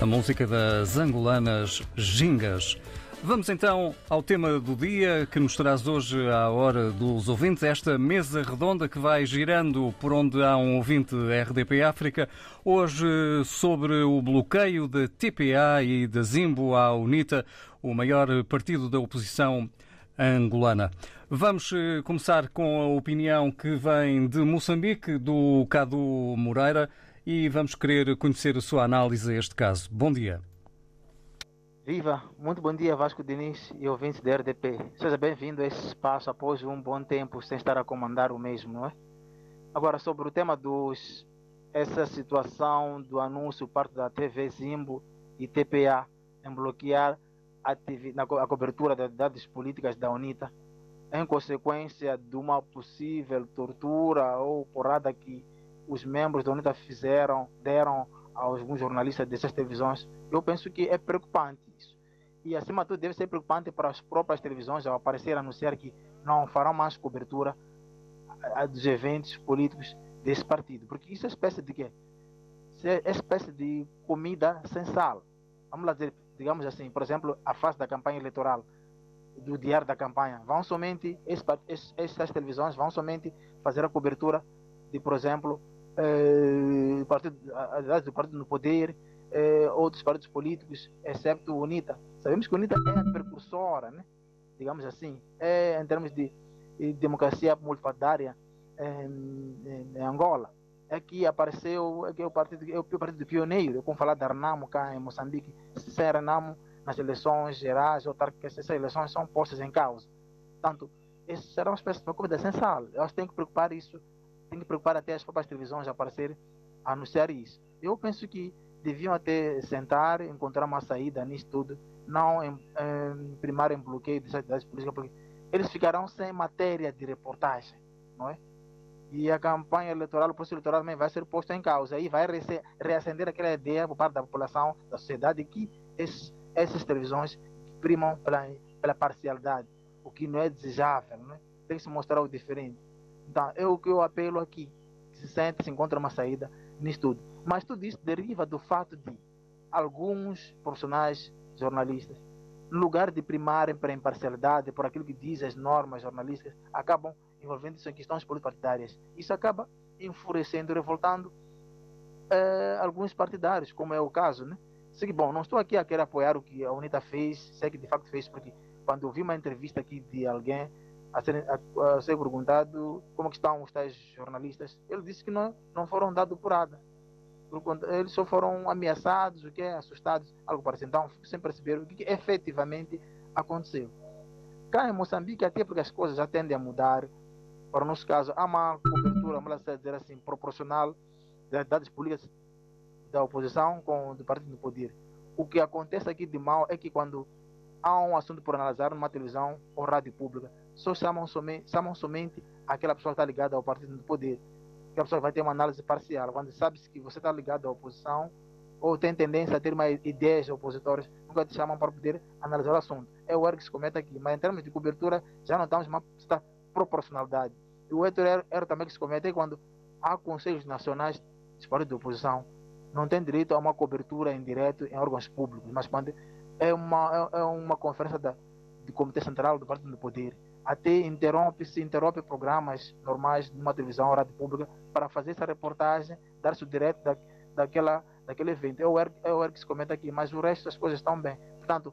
A música das angolanas Gingas. Vamos então ao tema do dia que nos traz hoje à hora dos ouvintes, esta mesa redonda que vai girando por onde há um ouvinte RDP África, hoje sobre o bloqueio da TPA e da Zimbo à UNITA, o maior partido da oposição angolana. Vamos eh, começar com a opinião que vem de Moçambique, do Cadu Moreira, e vamos querer conhecer a sua análise a este caso. Bom dia. Viva, muito bom dia Vasco Diniz e ouvintes da RDP. Seja bem-vindo a esse espaço após um bom tempo sem estar a comandar o mesmo, não é? Agora, sobre o tema dos essa situação do anúncio parte da TV Zimbo e TPA em bloquear a, TV, na, a cobertura das atividades políticas da UNITA em consequência de uma possível tortura ou porrada que os membros da UNITA fizeram, deram a alguns jornalistas dessas televisões, eu penso que é preocupante isso. E, acima de tudo, deve ser preocupante para as próprias televisões ao aparecer anunciar que não farão mais cobertura dos eventos políticos desse partido. Porque isso é espécie de quê? Isso é espécie de comida sem sal. Vamos lá dizer, digamos assim, por exemplo, a fase da campanha eleitoral, do diário da campanha, vão somente, essas televisões vão somente fazer a cobertura de, por exemplo, eh, partido, do partido no poder, eh, outros partidos políticos, exceto o UNITA. Sabemos que o UNITA é a precursora, né? digamos assim, é, em termos de, de democracia multipartidária em, em, Angola. É que apareceu, é que é o partido, é o partido pioneiro, eu como falar da Renamo cá em Moçambique, sem Renamo nas eleições gerais, essas eleições são postas em causa. Portanto, isso será uma espécie de essencial. Eu acho que tem que preocupar isso, tem que preocupar até as próprias televisões aparecer anunciar isso. Eu penso que deviam até sentar, encontrar uma saída nisso tudo, não em, em primar em bloqueio dessas atividades políticas, porque eles ficarão sem matéria de reportagem, não é? E a campanha eleitoral, o processo eleitoral também vai ser posto em causa. Aí vai reacender aquela ideia por parte da população, da sociedade, que esses, essas televisões primam pela, pela parcialidade, o que não é desejável, não é? Tem que se mostrar o diferente. Então, é o que eu apelo aqui, se sente, se encontra uma saída nisso tudo. Mas tudo isso deriva do fato de alguns profissionais jornalistas, no lugar de primarem para a imparcialidade, por aquilo que dizem as normas jornalísticas, acabam envolvendo-se em questões político-partidárias. Isso acaba enfurecendo, revoltando eh, alguns partidários, como é o caso. Né? Sei que, bom, não estou aqui a querer apoiar o que a UNITA fez, sei que de facto fez, porque quando eu vi uma entrevista aqui de alguém a ser, a, a ser perguntado como estão os tais jornalistas, ele disse que não, não foram dados por nada eles só foram ameaçados, o que é, assustados, algo parecido. Então, sem perceber o que, que efetivamente aconteceu. Cá em Moçambique, até porque as coisas já tendem a mudar, para o nosso caso, há uma cobertura, vamos dizer assim, proporcional das dados políticas da oposição com o partido do poder. O que acontece aqui de mal é que quando há um assunto por analisar numa televisão ou rádio pública, só chamam somente, chamam somente aquela pessoa que está ligada ao partido do poder que a pessoa vai ter uma análise parcial. Quando sabe que você está ligado à oposição ou tem tendência a ter mais ideias opositoras, nunca te chamam para poder analisar o assunto. É o erro que se comete aqui. Mas em termos de cobertura, já não estamos uma proporcionalidade. E o outro erro, erro também que se comete é quando há conselhos nacionais de partidos de oposição não tem direito a uma cobertura em direto em órgãos públicos, mas quando é uma, é, é uma conferência da, do Comitê Central do Partido do Poder até interrompe, se interrompe programas normais de uma televisão ou rádio pública para fazer essa reportagem, dar-se o direto da, daquela, daquele evento. É o, erro, é o erro que se comenta aqui, mas o resto das coisas estão bem. Portanto,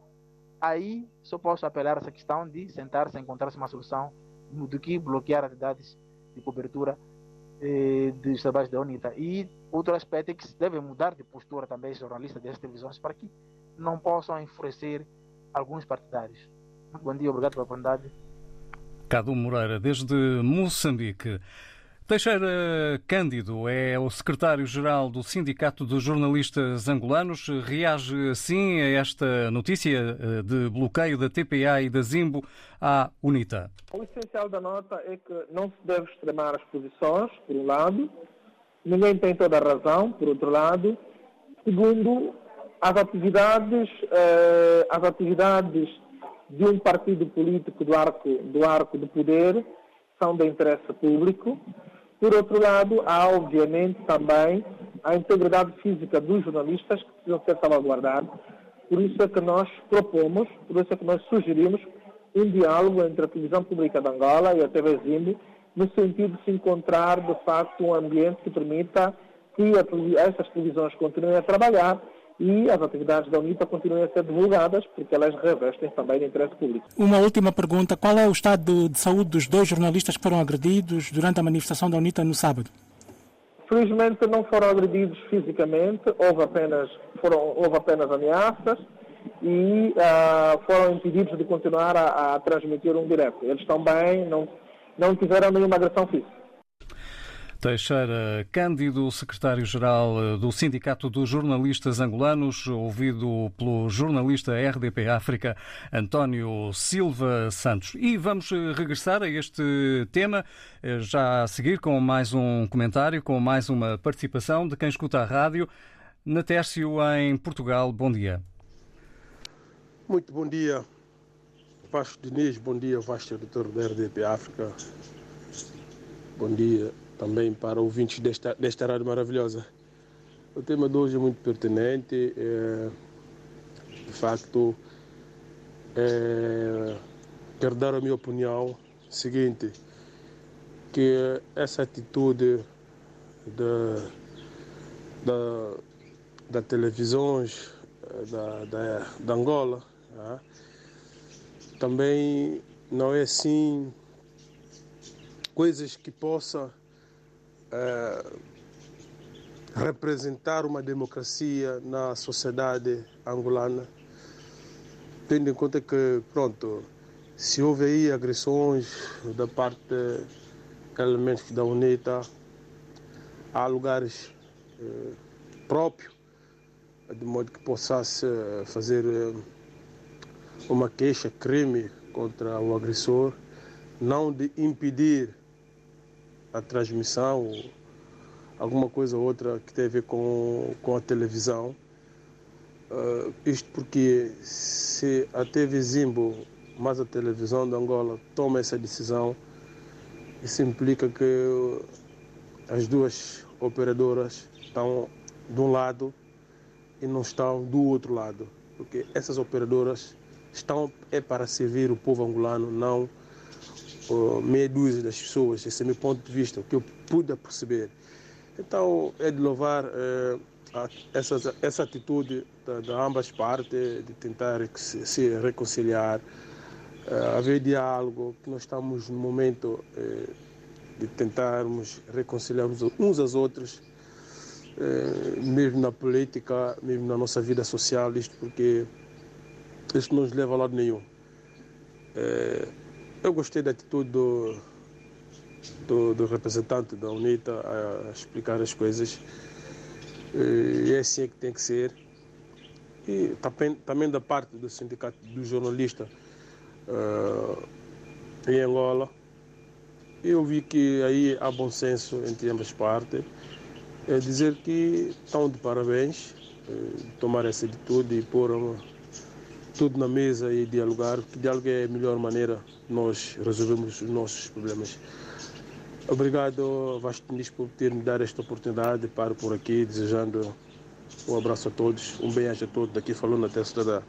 aí só posso apelar a essa questão de sentar-se, encontrar-se uma solução do que bloquear atividades de cobertura eh, dos trabalhos da UNITA. E outro aspecto é que se deve mudar de postura também os jornalistas das televisões para que não possam enfurecer alguns partidários. Muito bom dia, obrigado pela oportunidade. Cadu Moreira, desde Moçambique. Teixeira Cândido é o secretário-geral do Sindicato dos Jornalistas Angolanos. Reage assim a esta notícia eh, de bloqueio da TPA e da Zimbo à UNITA. O essencial da nota é que não se deve extremar as posições, por um lado. Ninguém tem toda a razão, por outro lado. Segundo, as atividades, eh, as atividades de um partido político do arco do, arco do poder são de interesse público Por outro lado, há obviamente também a integridade física dos jornalistas que precisam ser salvaguardados. Por isso é que nós propomos, por isso é que nós sugerimos um diálogo entre a televisão pública de Angola e a TV Zimbi, no sentido de se encontrar, de facto, um ambiente que permita que essas televisões continuem a trabalhar e as atividades da UNITA continuem a ser divulgadas, porque elas revestem também interesse público. Uma última pergunta: qual é o estado de saúde dos dois jornalistas que foram agredidos durante a manifestação da UNITA no sábado? Felizmente não foram agredidos fisicamente, houve apenas, foram, houve apenas ameaças e uh, foram impedidos de continuar a, a, transmitir um direto. Eles também não, não tiveram nenhuma agressão física. Teixeira Cândido, secretário-geral eh, do Sindicato dos Jornalistas Angolanos, ouvido pelo jornalista RDP África, António Silva Santos. E vamos eh, regressar a este tema, eh, já a seguir com mais um comentário, com mais uma participação de quem escuta a rádio. Natércio, em Portugal, bom dia. Muito bom dia, Vasco Diniz, bom dia, Vasco editor da RDP África. Bom dia também para ouvintes desta, desta rádio maravilhosa. O tema de hoje é muito pertinente. É, de facto, é, quero dar a minha opinião seguinte, que essa atitude da, da, da televisões da, da, da Angola né, também não é assim coisas que possa é, representar uma democracia na sociedade angolana, tendo em conta que, pronto, se houve aí agressões da parte de elementos da UNITA, há lugares eh, próprios, de modo que possas fazer eh, uma queixa, crime contra o agressor, não de impedir a transmissão, alguma coisa ou outra que tem a ver com, com a televisão. Uh, isto porque se a TV Zimbo, mais a televisão de Angola, toma essa decisão, isso implica que as duas operadoras estão de um lado e não estão do outro lado. Porque essas operadoras estão é para servir o povo angolano, não meia dúzia das pessoas, esse é o meu ponto de vista, o que eu pude perceber. Então, é de louvar eh, essa, essa atitude de, de, ambas partes, de tentar se, se reconciliar, eh, haver diálogo, que nós estamos no momento eh, de tentarmos reconciliar uns aos outros, mesmo na política, mesmo na nossa vida social, isto porque isso não nos leva a lado nenhum. Eh, eu gostei da atitude do, do, do representante da UNITA a, explicar as coisas. E é assim que tem que ser. E também, também da parte do sindicato do jornalista uh, em Angola, eu vi que aí há bom senso entre ambas partes. É dizer que estão de parabéns, uh, tomar essa atitude e pôr uma, tudo na mesa e dialogar, diálogo é a melhor maneira nós resolvermos os nossos problemas. Obrigado, Vasco Nis, por ter me dado esta oportunidade. Paro por aqui, desejando um abraço a todos, um bem-aja a todos, daqui falando até cidadã.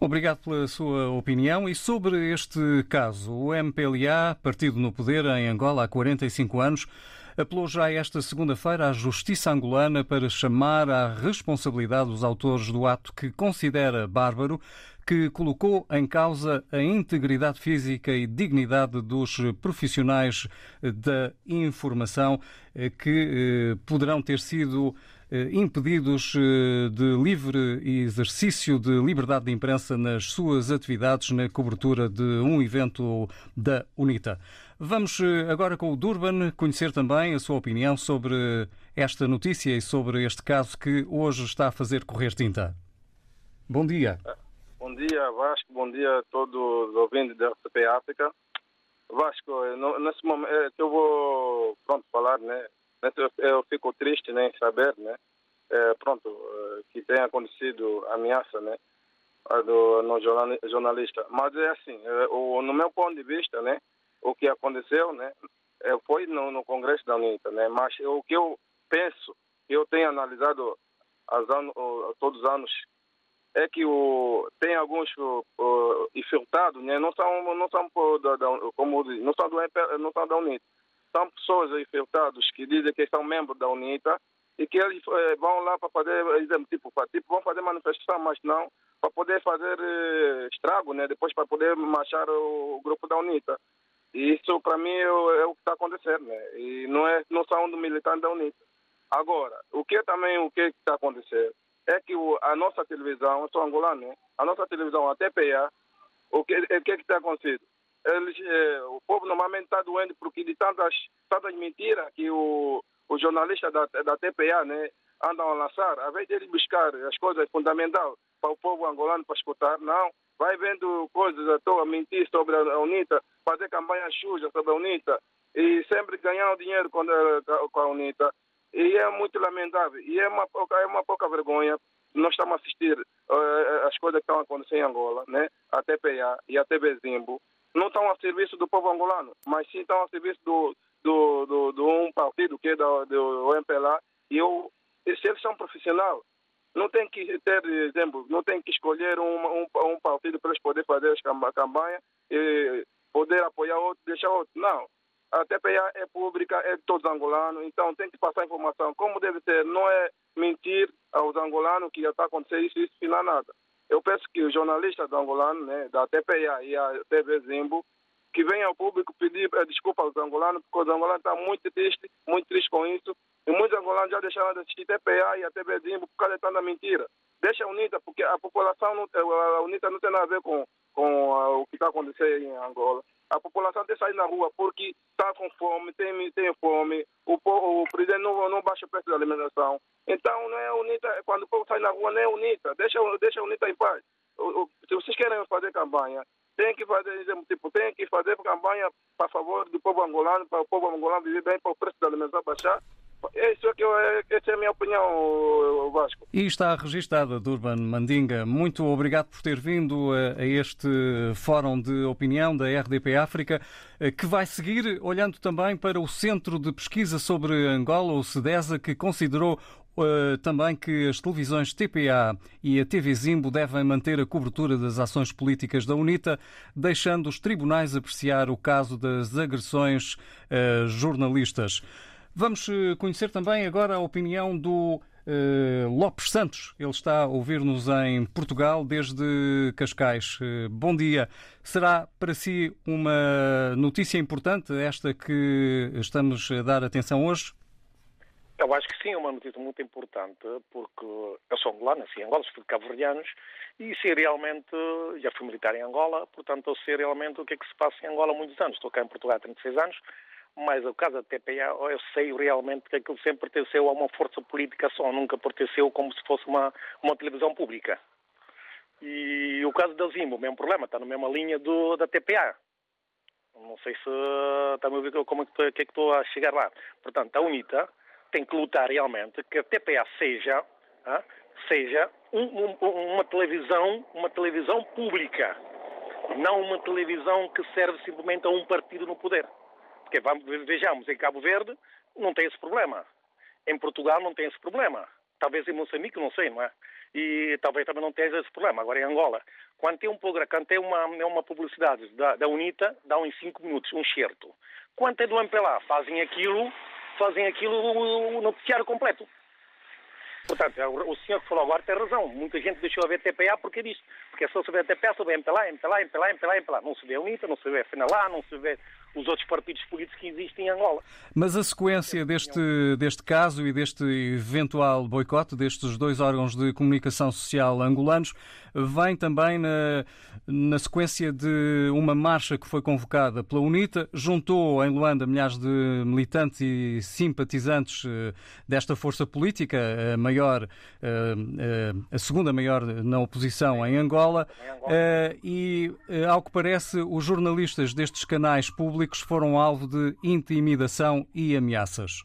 Obrigado pela sua opinião. E sobre este caso, o MPLA, partido no poder em Angola há 45 anos, apelou já esta segunda-feira à Justiça angolana para chamar à responsabilidade os autores do ato que considera bárbaro, que colocou em causa a integridade física e dignidade dos profissionais da informação eh, que eh, poderão ter sido eh, impedidos de livre exercício de liberdade de imprensa nas suas atividades na cobertura de um evento da UNITA. Vamos eh, agora com o Durban conhecer também a sua opinião sobre esta notícia e sobre este caso que hoje está a fazer correr tinta. Bom dia. Bom dia, Vasco. Bom dia a todos os ouvintes da RTP África. Vasco, nesse momento eu vou pronto, falar, né? Eu fico triste né, em saber, né? É, pronto, eh, que tenha acontecido ameaça, né? Do no jornalista. Mas é assim, no meu ponto de vista, né? O que aconteceu, né? foi no, no Congresso da UNITA, né? Mas o que eu penso, eu tenho analisado todos os anos, é que o, tem alguns uh, infiltrados, né? Não são, não são da, da, como não são do não são da UNITA, são pessoas infiltradas que dizem que são membros da UNITA e que eles eh, vão lá para fazer, tipo, tipo, vão fazer manifestação, mas não para poder fazer eh, estrago, né? Depois para poder marchar o, o grupo da UNITA. Isso para mim é, é, o que está acontecendo, né? E não é não são do militante da UNITA. Agora, o que também o que está acontecendo é que o, a nossa televisão, eu sou angolano, né? a nossa televisão, a TPA, o que o que está acontecendo? Eles, eh, o povo normalmente está doendo porque de tantas tantas mentiras que o os jornalistas da, da TPA né, andam a lançar, ao invés de eles buscar as coisas fundamentais para o povo angolano para escutar, não. Vai vendo coisas à toa, mentir sobre a UNITA, fazer campanha suja sobre a UNITA e sempre ganhar dinheiro com a, com a UNITA. E é muito lamentável. E é uma, é uma pouca vergonha nós estamos a assistir uh, as coisas que estão acontecendo em Angola, né? a TPA e a TV Zimbo, não estão a serviço do povo angolano, mas sim estão a serviço do, do, do, do um partido que é do, do MPLA e eu, se eles são profissionais, não tem que ter exemplo, não tem que escolher um, um, um partido para eles poderem fazer as campanhas e poder apoiar outro, deixar outro. Não. A TPA é pública, é de todos angolanos, então tem que passar informação como deve ser. Não é mentir aos angolanos que já está acontecendo isso, isso, e não nada. Eu penso que os jornalistas do angolano, né, da TPA e a TV Zimbo, que venha ao público pedir eh, desculpa aos angolanos, porque os angolanos estão muito tristes, muito tristes com isso. E muitos angolanos já deixaram de assistir TPA e a TV por causa de tanta mentira. Deixa a UNITA, porque a população, não, a UNITA não tem nada a ver com, com uh, o que está acontecendo em Angola. A população tem que sair na rua porque está com fome, tem, tem fome, o, o presidente não, não baixa o preço da alimentação. Então, não é UNITA, quando o povo sai na rua, não é UNITA, deixa, deixa a UNITA em paz. O, o, se vocês querem fazer campanha, tem que fazer, tipo, tem que fazer campanha para favor do povo angolano, para o povo angolano viver bem, para o preço da alimentação baixar. Isso é que eu, essa é a minha opinião, Vasco. E está registada, Durban Mandinga. Muito obrigado por ter vindo a, a este fórum de opinião da RDP África, eh, que vai seguir olhando também para o Centro de Pesquisa sobre Angola, o CEDESA, que considerou Uh, também que as televisões TPA e a TV Zimbo devem manter a cobertura das ações políticas da UNITA, deixando os tribunais apreciar o caso das agressões uh, jornalistas. Vamos uh, conhecer também agora a opinião do Lopes Santos. Ele está a ouvir-nos em Portugal desde Cascais. bom dia. Será para si uma notícia importante esta que estamos a dar atenção hoje? Eu acho que sim, é uma notícia muito importante, porque eu sou angolano, nasci em Angola, sou de cabo-verdianos, e sei realmente, já fui militar em Angola, portanto eu sei realmente o que é que se passa em Angola há muitos anos. Estou cá em Portugal há 36 anos, mas o caso da TPA, eu sei realmente que aquilo sempre pertenceu a uma força política só, nunca pertenceu como se fosse uma, uma televisão pública. E o caso da Zimbo, o mesmo problema, está na mesma linha do, da TPA. Não sei se está a ver como é que, é que estou a chegar lá. Portanto, a UNITA, tem que lutar realmente que a TPA seja, ah, seja um, um, uma televisão, uma televisão pública, não uma televisão que serve simplesmente a um partido no poder. Porque vamos, vejamos, em Cabo Verde não tem esse problema. Em Portugal não tem esse problema. Talvez em Moçambique, não sei, não é? E talvez também não tenha esse problema. Agora em Angola, quando tem um programa, quando tem uma, uma publicidade da, da UNITA, dão em 5 minutos, um certo. Quando é do MPLA, fazem aquilo fazem aquilo o noticiário completo. Portanto, é o senhor que falou agora tem razão. Muita gente deixou a ver TPA porque disso. Porque só se vê TPA, só vê MPLA, MPLA, MPLA, MPLA, MPLA. Não se vê a UNITA, não se vê a FNLA, não se vê os outros partidos políticos que existem em Angola. Mas a sequência deste, deste caso e deste eventual boicote destes dois órgãos de comunicação social angolanos vem também na, na sequência de uma marcha que foi convocada pela UNITA, juntou em Luanda milhares de militantes e simpatizantes eh, desta força política, a maior, eh, eh, a segunda maior na oposição em Angola, e ao que parece os jornalistas destes canais públicos foram alvo de intimidação e ameaças?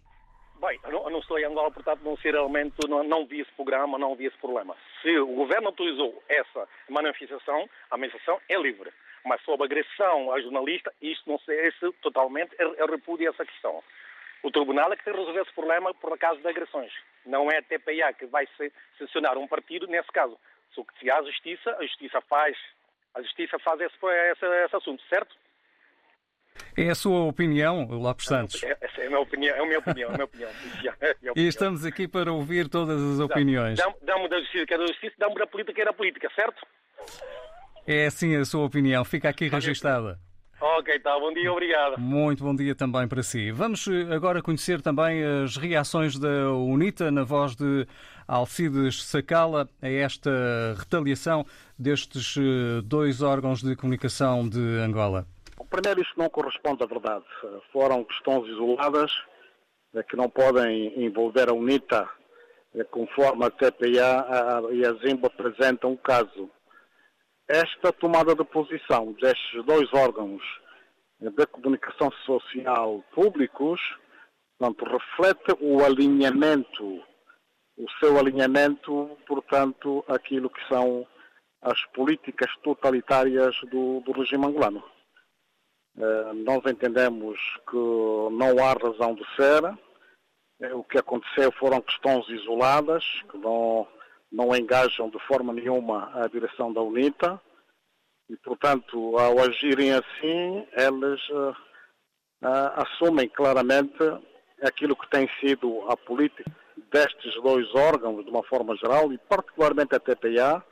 Bem, eu não, estou em Angola, portanto não sei realmente, não, não vi esse programa, não vi esse problema. Se o governo autorizou essa manifestação, a manifestação é livre. Mas sobre agressão a jornalista, isto não sei se totalmente, eu, eu repudio essa questão. O tribunal é que tem que resolver esse problema por causa de agressões. Não é a TPA que vai sancionar um partido nesse caso. Se há justiça, a justiça faz, a justiça faz esse, esse, esse assunto, certo? É a sua opinião, Lopes Santos? É, é a minha opinião, é a minha opinião, é a minha opinião. É E estamos aqui para ouvir todas as opiniões. Dá-me da justiça, que é da justiça, dá-me da política, que é da política, certo? É assim a sua opinião, fica aqui registada. Ok, tá, bom dia, obrigado. Muito bom dia também para si. Vamos eh, agora conhecer também as reações da UNITA na voz de Alcides Sacala a esta retaliação destes eh, dois órgãos de comunicação de Angola. Primeiro, isto não corresponde à verdade. Foram questões isoladas eh, que não podem envolver a UNITA, conforme a TPA e a ZIMBA apresentam o caso esta tomada de posição destes dois órgãos da comunicação social públicos, portanto, reflete o alinhamento, o seu alinhamento, portanto, aquilo que são as políticas totalitárias do, do regime angolano. Eh, nós entendemos que não há razão de ser. Eh, o que aconteceu foram questões isoladas, que não não engajam de forma nenhuma a direção da UNITA e, portanto, ao agirem assim, eles uh, uh, assumem claramente aquilo que tem sido a política destes dois órgãos, de uma forma geral, e particularmente a TPA,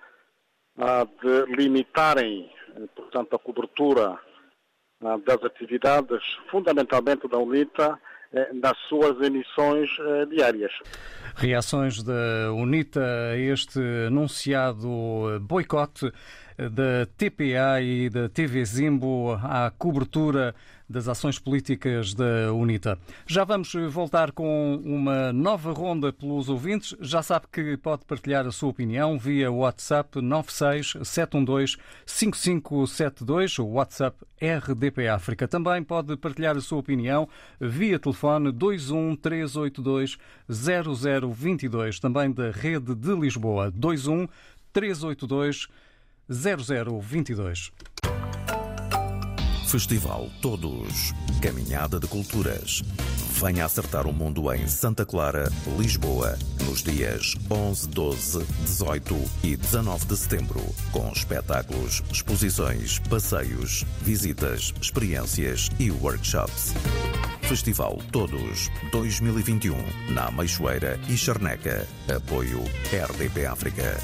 uh, de limitarem, portanto, a cobertura das atividades, fundamentalmente da UNITA, eh, nas suas emissões eh, diárias. Reações da UNITA a este anunciado boicote da TPA e da TV Zimbo à cobertura das ações políticas da UNITA. Já vamos voltar com uma nova ronda pelos ouvintes. Já sabe que pode partilhar a sua opinião via WhatsApp 967125572, o WhatsApp RDP África. Também pode partilhar a sua opinião via telefone 213820022, também da Rede de Lisboa, 21382 0022. Festival Todos. Caminhada de Culturas. Venha acertar o mundo em Santa Clara, Lisboa, nos dias 11, 12, 18 e 19 de setembro, com espetáculos, exposições, passeios, visitas, experiências e workshops. Festival Todos 2021, na Meixoeira e Charneca. Apoio RDP África.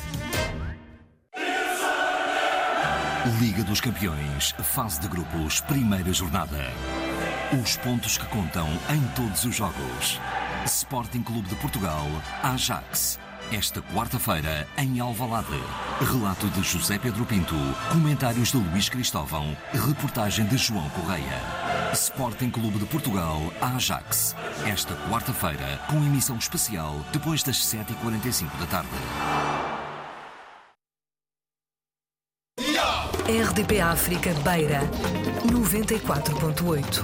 Liga dos Campeões, fase de grupos, primeira jornada. Os pontos que contam em todos os jogos. Sporting Clube de Portugal, Ajax. Esta quarta-feira, em Alvalade. Relato de José Pedro Pinto, comentários de Luís Cristóvão, reportagem de João Correia. Sporting Clube de Portugal, Ajax. Esta quarta-feira, com emissão especial, depois das 7h45 da tarde. RDP África Beira 94.8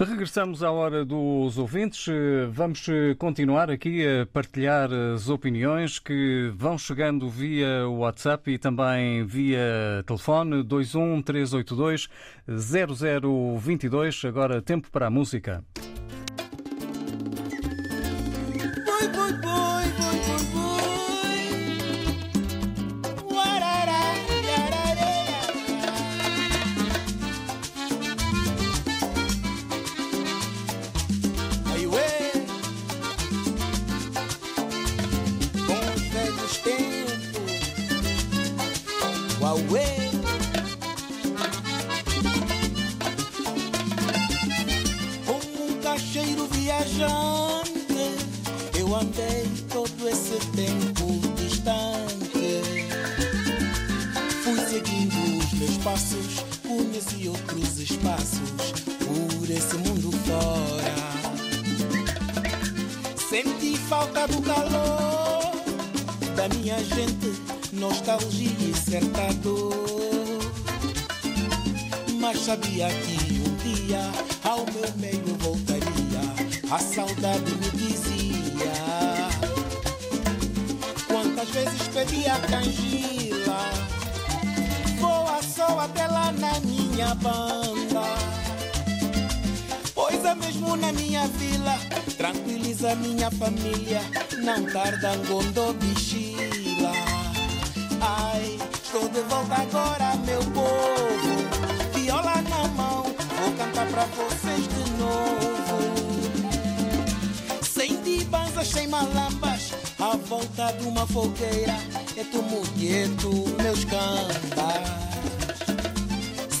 Regressamos à hora dos ouvintes. Vamos continuar aqui a partilhar as opiniões que vão chegando via WhatsApp e também via telefone 21 382 0022. Agora tempo para a música. Os meus passos, conheci outros espaços por esse mundo fora. Senti falta do calor da minha gente, nostalgia e certa dor. Mas sabia que um dia ao meu meio voltaria. A saudade me dizia: Quantas vezes pedi a só até lá na minha banda. Pois é mesmo na minha vila Tranquiliza minha família Não tarda ngondo bichila Ai, estou de volta agora meu povo Viola na mão Vou cantar pra vocês de novo. Sem dibanzas, sem malambas À volta de uma fogueira É tu mulher, tu meus gambas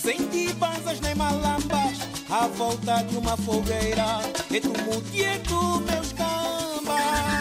Sem dibanzas nem malambas À volta de uma fogueira É tu mulher, tu meus gambas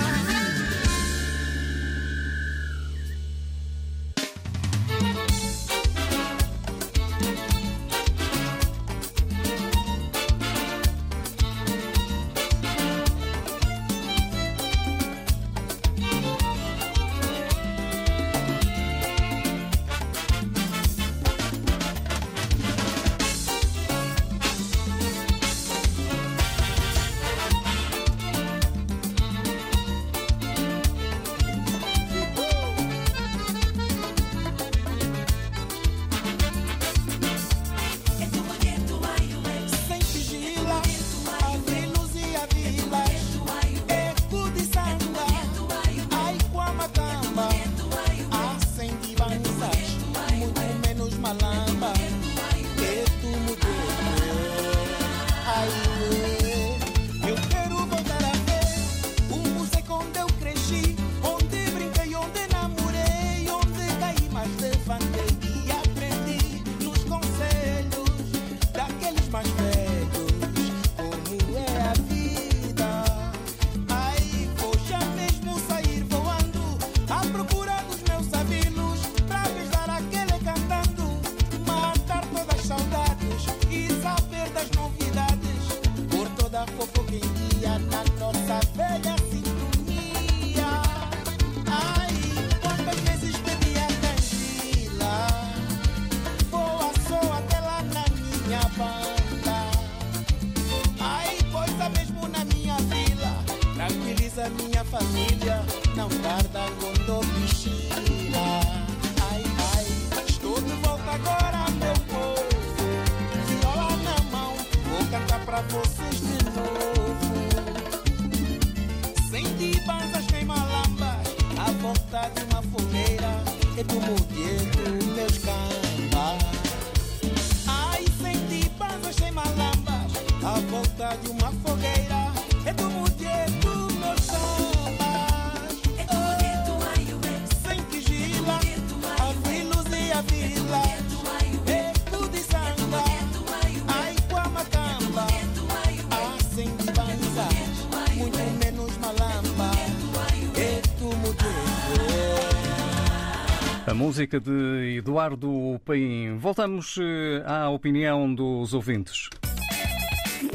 música de Eduardo Paim. Voltamos eh, à opinião dos ouvintes.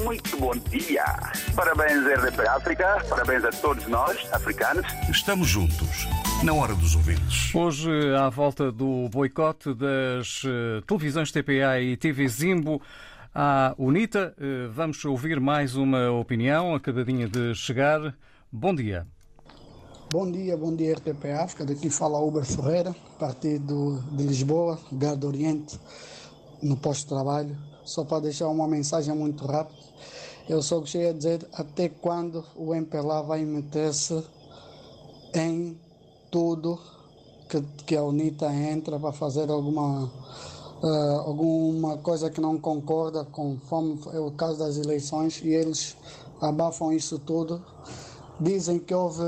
Muito bom dia. Parabéns, RDP África. Parabéns a todos nós, africanos. Estamos juntos, na hora dos ouvintes. Hoje, à volta do boicote das eh, televisões TPA e TV Zimbo à UNITA, eh, vamos ouvir mais uma opinião acabadinha de chegar. Bom dia. Bom dia, bom dia RTP África. Daqui fala Uber Ferreira, partido de Lisboa, Garda Oriente, no posto de trabalho. Só para deixar uma mensagem muito rápida. Eu só gostaria de dizer até quando o MPLA vai meter-se em tudo que, que a UNITA entra para fazer alguma, uh, alguma coisa que não concorda, conforme é o caso das eleições, e eles abafam isso tudo. Dizem que houve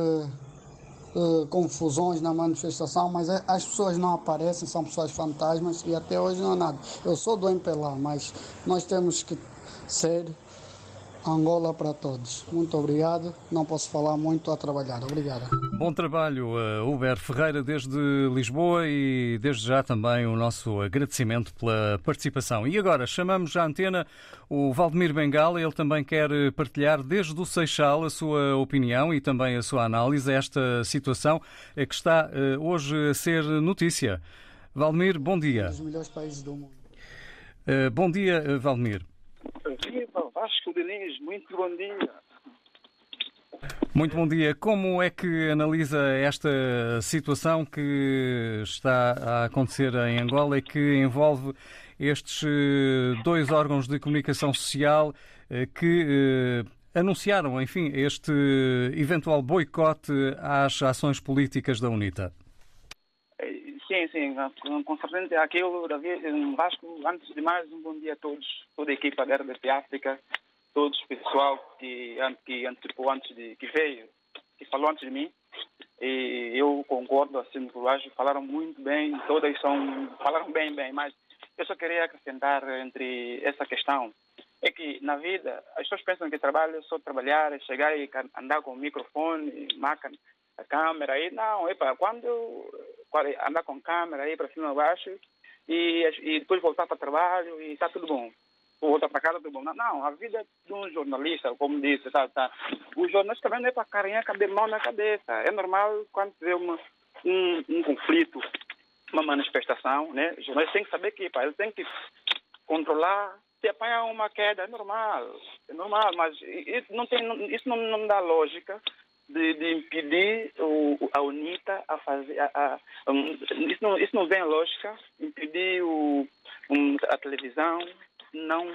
uh, confusões na manifestação, mas é, as pessoas não aparecem, são pessoas fantasmas e até hoje não há nada. Eu sou do MPLA, mas nós temos que ser Angola para todos. Muito obrigado. Não posso falar muito, a trabalhar. Obrigado. Bom trabalho, uh, Uber Ferreira, desde Lisboa e desde já também o nosso agradecimento pela participação. E agora chamamos à antena o Valdemir Bengala. Ele também quer partilhar desde o Seixal a sua opinião e também a sua análise a esta situação que está hoje a ser notícia. Valdemir, bom dia. Um dos melhores países do mundo. Bom dia, Valdemir. Viva Vasco Diniz, muito bom dia. Muito bom dia. Como é que analisa esta situação que está a acontecer em Angola e que envolve estes eh, dois órgãos de comunicação social eh, que eh, anunciaram, enfim, este eventual boicote às ações políticas da UNITA? Sim, com certeza aquilo, Davi, Vasco, antes de mais, um bom dia a todos, toda a equipa da RDP África, todos o pessoal que, que antecipou antes de, que veio, que falou antes de mim, e eu concordo assim com o falaram muito bem, todas são, falaram bem, bem, mas eu só queria acrescentar entre essa questão, é que na vida as pessoas pensam que trabalho é só trabalhar, é chegar e andar com o microfone, máquina, a câmera, aí não, epa, quando andar com câmera aí para cima e baixo e, e depois voltar para trabalho e está tudo bom voltar para casa, tudo bom. Não, a vida de um jornalista, como disse, tá, tá. o jornalista também não é para carinha, caber mão na cabeça. É normal quando vê uma, um, um conflito, uma manifestação, né? O jornalista tem que saber que pá, ele tem que controlar. Se apanhar uma queda, é normal, é normal, mas isso não, tem, isso não, não dá lógica de, de, impedir o, a UNITA a fazer. A, a, um, isso, não, isso não vem lógica, impedir o, um, a televisão, não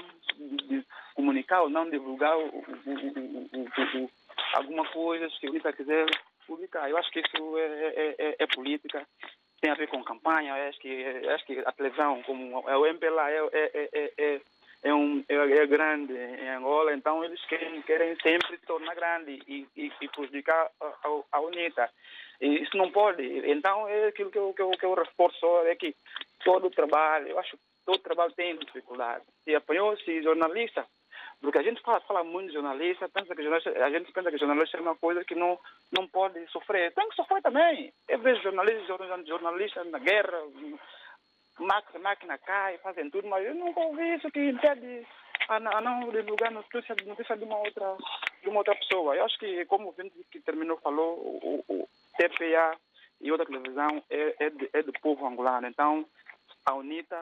comunicar ou não divulgar o, o, alguma coisa que a UNITA quiser publicar. Eu acho que isso é, é, é, é, política, tem a ver com campanha. Acho que, acho que a televisão, como é o MPLA, é, é, é, é, um, é, grande em Angola, então eles querem, querem sempre tornar grande e, e, e prejudicar a, a, a UNITA. E isso não pode. Então, é aquilo que eu, que eu, que eu reforço é que todo o trabalho, eu acho todo trabalho tem dificuldade. Se apanhou-se jornalista, porque a gente fala, fala muito de jornalista, pensa que jornalista, a gente pensa que jornalista é uma coisa que não, não pode sofrer. Tem que sofrer também. Eu vejo jornalistas, jornalistas na guerra, máquina, cai, fazem tudo, mas eu nunca ouvi isso que impede a, não divulgar notícia, notícia de uma outra de uma outra pessoa. Eu acho que, como o Vinte que terminou falou, o, o TPA e outra televisão é, é, de, é do povo angolano. Então, a UNITA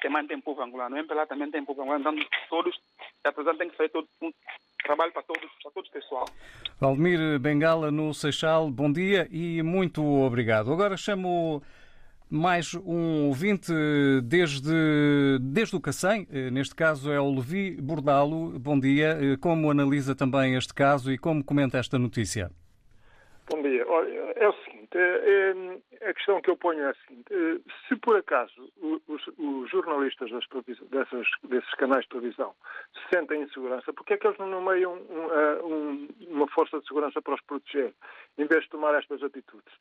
também tem povo angolano, o MPLA também tem povo angolano, então todos, apesar de que fazer todo um trabalho para todos, para todos pessoal. Valdemir Bengala no Seixal, bom dia e muito obrigado. Agora chamo mais um ouvinte desde, desde o Cacém, neste caso é o Levi Bordalo. Bom dia, como analisa também este caso e como comenta esta notícia? Bom dia. Olha, é o seguinte, é, é, a questão que eu ponho é a seguinte. É, se por acaso os, os jornalistas das dessas, desses canais de televisão se sentem em segurança, porque é que eles não nomeiam um, um, uma força de segurança para os proteger, em vez de tomar estas atitudes?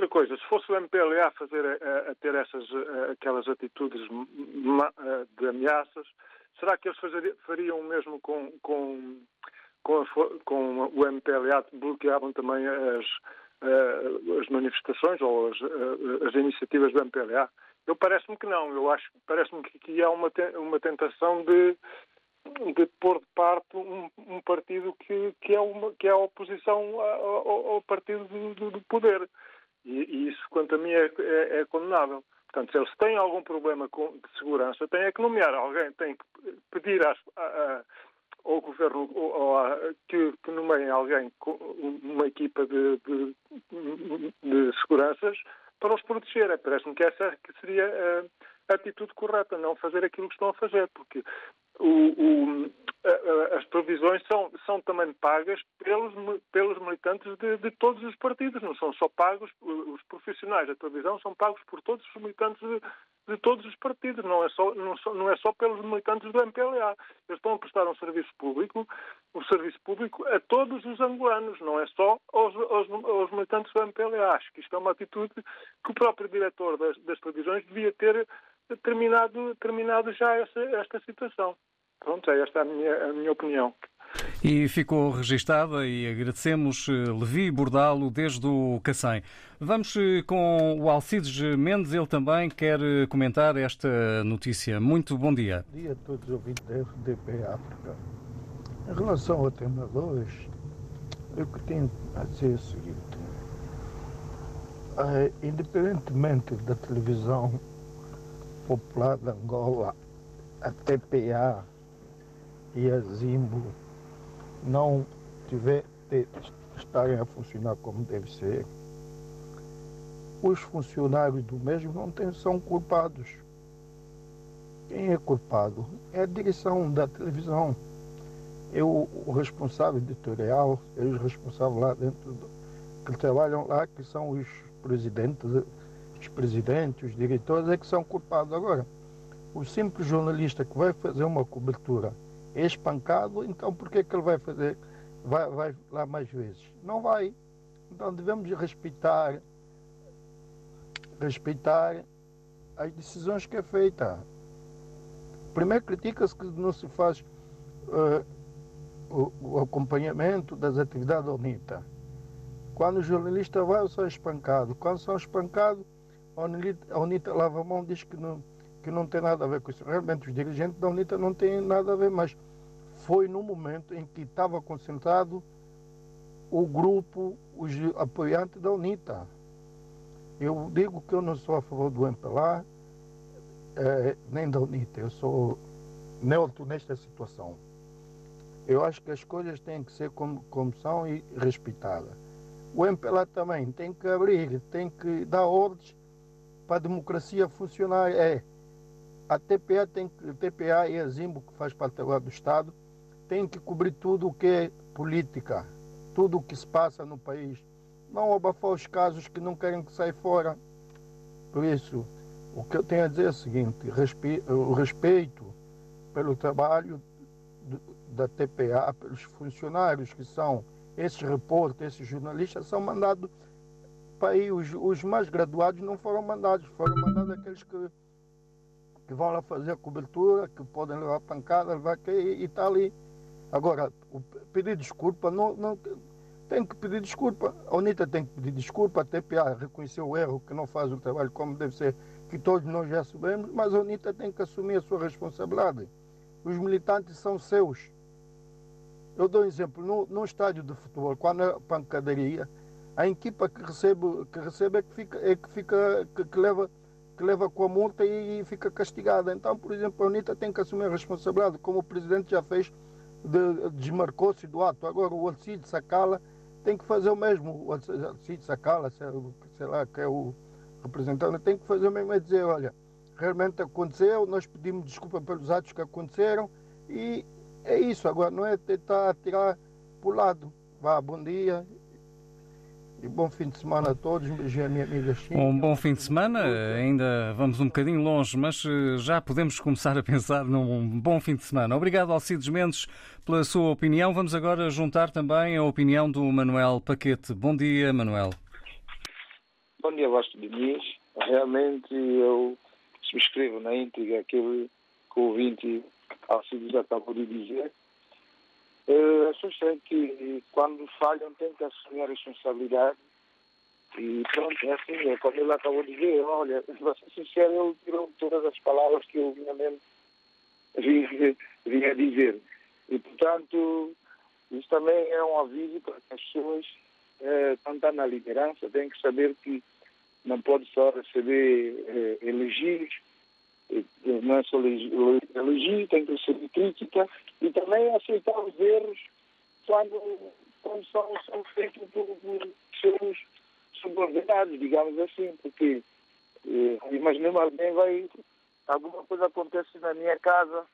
Outra coisa, se fosse o MPLA a, fazer, a, a ter essas, aquelas atitudes de ameaças, será que eles fariam o mesmo com, com com, a, com o MPLA bloqueavam também as, as manifestações ou as, as iniciativas do MPLA. Eu parece-me que não. Eu acho, parece-me que há uma, uma tentação de, de pôr de parte um, um partido que, que, é uma, que é a oposição ao, ao partido do, do poder. E, e, isso, quanto a mim, é, é, é, condenável. Portanto, se eles têm algum problema com, de segurança, têm é que nomear alguém, têm que pedir às, a, ao governo ou, ou que, que nomeiem alguém, uma equipa de, de, de seguranças para os proteger. Parece-me que essa que seria a atitude correta, não fazer aquilo que estão a fazer, porque o, o, as provisões são, são também pagas pelos, pelos militantes de, de, todos os partidos, não são só pagos, os profissionais da televisão são pagos por todos os militantes de, de todos os partidos, não é, só, não, não, é só pelos militantes do MPLA. Eles estão a prestar um serviço público, um serviço público a todos os angolanos, não é só aos, aos, aos militantes do MPLA. Acho que isto é uma atitude que o próprio diretor das, das televisões devia ter terminado, terminado já essa, esta situação. Pronto, é esta a minha, a minha opinião. E ficou registada e agradecemos eh, Levi Bordalo desde o Cacém. Vamos eh, com o Alcides Mendes, ele também quer eh, comentar esta notícia. Muito bom dia. Bom dia a todos os ouvintes da FDP África. Em relação ao tema 2, o que tenho a dizer é o seguinte. independentemente da televisão popular de Angola, a TPA e a Zimbo não tiver estarem a funcionar como deve ser, os funcionários do mesmo não tem, são culpados. Quem é culpado é a direção da televisão. Eu, o responsável editorial, os responsáveis lá dentro, do, que trabalham lá, que são os presidentes, os presidentes, os diretores, é que são culpados. Agora, o simples jornalista que vai fazer uma cobertura é espancado, então por que, que ele vai fazer, vai, vai lá mais vezes? Não vai. Então devemos respeitar, respeitar as decisões que é feita. Primeiro critica-se que não se faz uh, o, o, acompanhamento das atividades da UNITA. Quando o jornalista vai, são espancados. Quando são espancados, a UNITA, a UNITA lava a mão diz que não, que não tem nada a ver com isso. Realmente os dirigentes da UNITA não têm nada a ver, mas foi no momento em que estava concentrado o grupo, os apoiantes da UNITA. Eu digo que eu não sou a favor do MPLA, eh, nem da UNITA, eu sou neutro nesta situação. Eu acho que as coisas têm que ser como, como são e respeitadas. O MPLA também tem que abrir, tem que dar ordens para a democracia funcionar. É, a TPA, tem, a TPA e a Zimbo, que faz parte agora do Estado, tem que cobrir tudo o que é política, tudo o que se passa no país. Não abafar os casos que não querem que saia fora. Por isso, o que eu tenho a dizer é o seguinte, o respeito pelo trabalho da TPA, pelos funcionários que são esses repórteres, esses jornalistas, são mandados para aí. Os, os mais graduados não foram mandados, foram mandados aqueles que, que vão lá fazer a cobertura, que podem levar pancada, levar que e está ali. Agora, o pedir desculpa, não, não, tem que pedir desculpa. A UNITA tem que pedir desculpa, a TPA reconheceu o erro, que não faz o trabalho como deve ser, que todos nós já sabemos, mas a UNITA tem que assumir a sua responsabilidade. Os militantes são seus. Eu dou um exemplo, no, no estádio de futebol, quando é pancadaria, a equipa que recebe, que recebe é que fica, é que, fica que, que leva que leva com a multa e fica castigada. Então, por exemplo, a UNITA tem que assumir a responsabilidade, como o presidente já fez, de, desmarcou-se do ato. Agora o Alcide Sacala tem que fazer o mesmo. O Alcide Sacala, sei lá, que é o representante, tem que fazer o mesmo, é dizer, olha, realmente aconteceu, nós pedimos desculpa pelos atos que aconteceram e é isso. Agora não é tentar tirar para o lado. Vá, bom dia e bom fim de semana a todos. Um beijinho à minha amiga. Um bom fim de semana. Ainda vamos um bocadinho longe, mas eh, já podemos começar a pensar num bom fim de semana. Obrigado, Alcides Mendes, pela sua opinião. Vamos agora juntar também a opinião do Manuel Paquete. Bom dia, Manuel. Bom dia, Vasco Diniz. Realmente eu subscrevo na íntegra aquilo que o ouvinte Alcides acabou de dizer. Uh, as pessoas têm que, quando falham, têm que assumir a responsabilidade. E pronto, é assim, é como ele acabou de dizer, olha, para ser sincero, ele tirou todas as palavras que eu vinha mesmo vinha, dizer. E, portanto, isso também é um aviso para que as pessoas, eh, estão na liderança, têm que saber que não pode só receber eh, elogios, não é só elogio, tem que receber crítica e também aceitar os erros quando, quando são, são feitos por, por seus subordinados, digamos assim, porque eh, imaginemos alguém vai, alguma coisa acontece na minha casa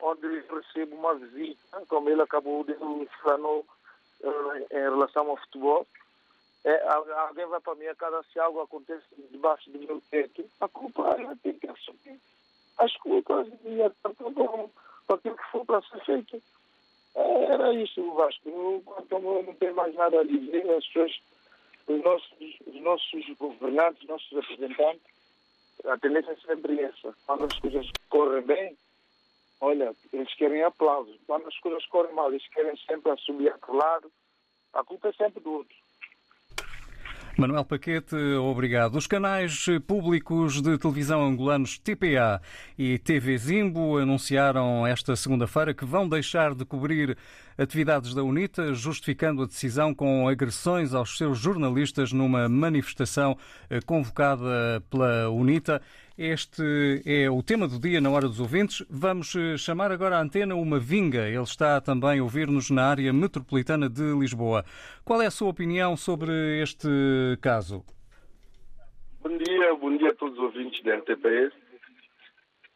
onde recebo uma visita, como ele acabou de falar eh, em relação ao futebol, é, alguém vai para a minha casa se algo acontece debaixo do meu teto, a culpa ela tem que assumir as culpas e até com aquilo que for para ser feito. É, era isso, Vasco. Eu, eu não tenho mais nada a dizer. As pessoas, os nossos, os nossos governantes, os nossos representantes, a tendência é sempre essa. Quando as coisas correm bem, olha, eles querem aplausos. Quando as coisas correm mal, eles querem sempre assumir para o lado. A culpa é sempre do outro. Manuel Paquete, obrigado. Os canais públicos de televisão angolanos TPA e TV Zimbo anunciaram esta segunda-feira que vão deixar de cobrir atividades da UNITA, justificando a decisão com agressões aos seus jornalistas numa manifestação convocada pela UNITA Este é o tema do dia na Hora dos Ouvintes. Vamos eh, chamar agora à antena uma vinga. Ele está também a ouvir-nos na área metropolitana de Lisboa. Qual é a sua opinião sobre este caso? Bom dia, bom dia a todos os ouvintes da RTP.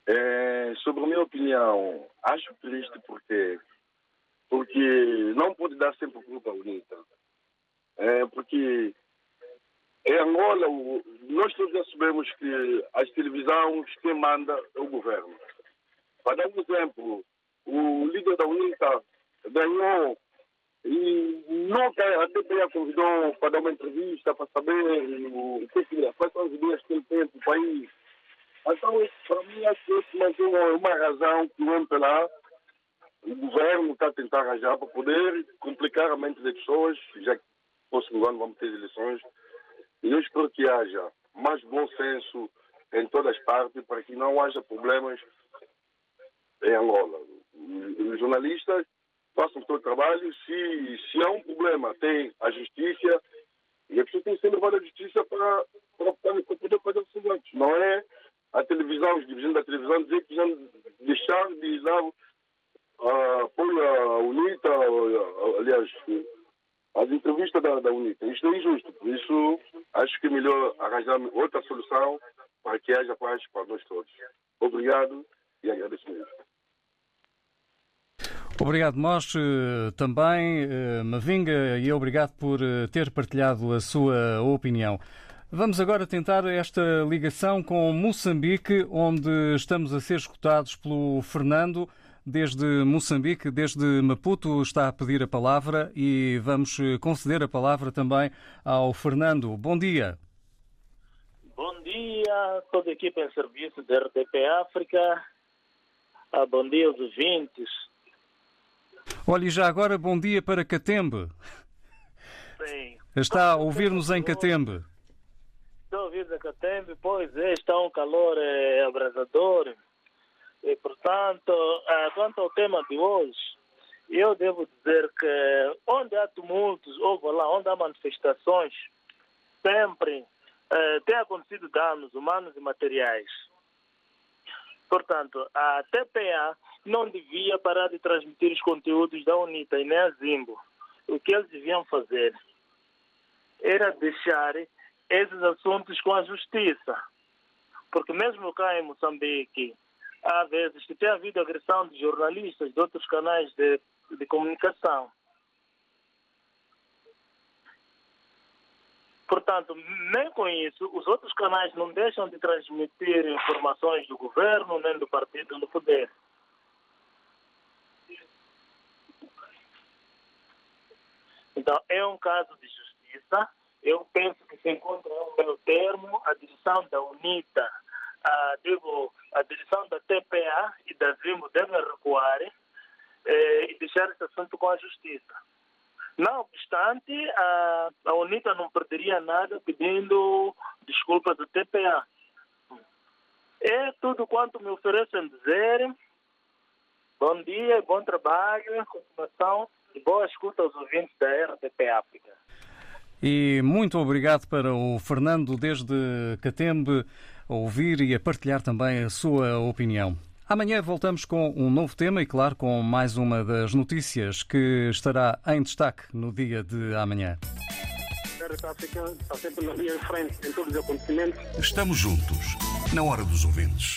É, sobre a minha opinião, acho triste porque porque não pode dar sempre culpa à UNITA. É, porque em Angola, o- nós todos já sabemos que as televisões, quem manda é o governo. Para dar um exemplo, o líder da UNITA ganhou e nunca a TPA convidou para dar uma entrevista, para saber o que que- quais são as ideias que ele tem para o país. Então, para mim, acho que isso uma, uma razão que o MPLA, o governo está a tentar arranjar para poder complicar a mente das pessoas, já que próximo ano vamos ter eleições. E eu espero que haja mais bom senso em todas as partes para que não haja problemas em Angola. Os jornalistas façam o seu trabalho. Se, se há um problema, tem a justiça e a pessoa tem que ser levada à justiça para, para, para poder fazer os seus. Não é a televisão, os dirigentes da televisão dizer que já deixaram de dar ah, apoio à UNITA, ah, aliás, as entrevistas da, da UNITA. Isto é injusto. Por isso, acho que é melhor arranjar outra solução para que haja paz para nós todos. Obrigado e agradeço mesmo. Obrigado, nós eh, também, eh, Mavinga, e obrigado por eh, ter partilhado a sua opinião. Vamos agora tentar esta ligação com Moçambique, onde estamos a ser escutados pelo Fernando. Desde Moçambique, desde Maputo, está a pedir a palavra e vamos eh, conceder a palavra também ao Fernando. Bom dia. Bom dia, toda a equipa em serviço da RTP África. Ah, bom dia aos ouvintes. Olha, e já agora, bom dia para Catembe. Sim, Está a ouvir-nos em Catembe. estou a Catembe, pois é, está um calor eh, abrasador. E, portanto, ah, quanto ao tema de hoje, eu devo dizer que onde há tumultos, ou lá, onde há manifestações, sempre eh, tem acontecido danos humanos e materiais. Portanto, a TPA não devia parar de transmitir os conteúdos da UNITA e nem a Zimbo. O que eles deviam fazer era deixar esses assuntos com a justiça. Porque mesmo cá em Moçambique, há vezes que tem havido agressão de jornalistas de outros canais de, de comunicação. Portanto, nem com isso, os outros canais não deixam de transmitir informações do governo nem do partido no poder. Então, é um caso de justiça. Eu penso que se encontra um meio termo, a direção da UNITA, a, digo, a direção da TPA e da ZIMO devem recuar eh, e deixar esse assunto com a justiça. Não obstante, a, a UNITA não perderia nada pedindo desculpas à TPA. É tudo quanto me oferecem dizer. Bom dia, bom trabalho, continuação e boa escuta aos ouvintes da RTP África. E muito obrigado para o Fernando desde Catembe a ouvir e a partilhar também a sua opinião. Amanhã voltamos com um novo tema e, claro, com mais uma das notícias que estará em destaque no dia de amanhã. A RTP África está sempre na linha de frente em todos os acontecimentos. Estamos juntos, na hora dos ouvintes.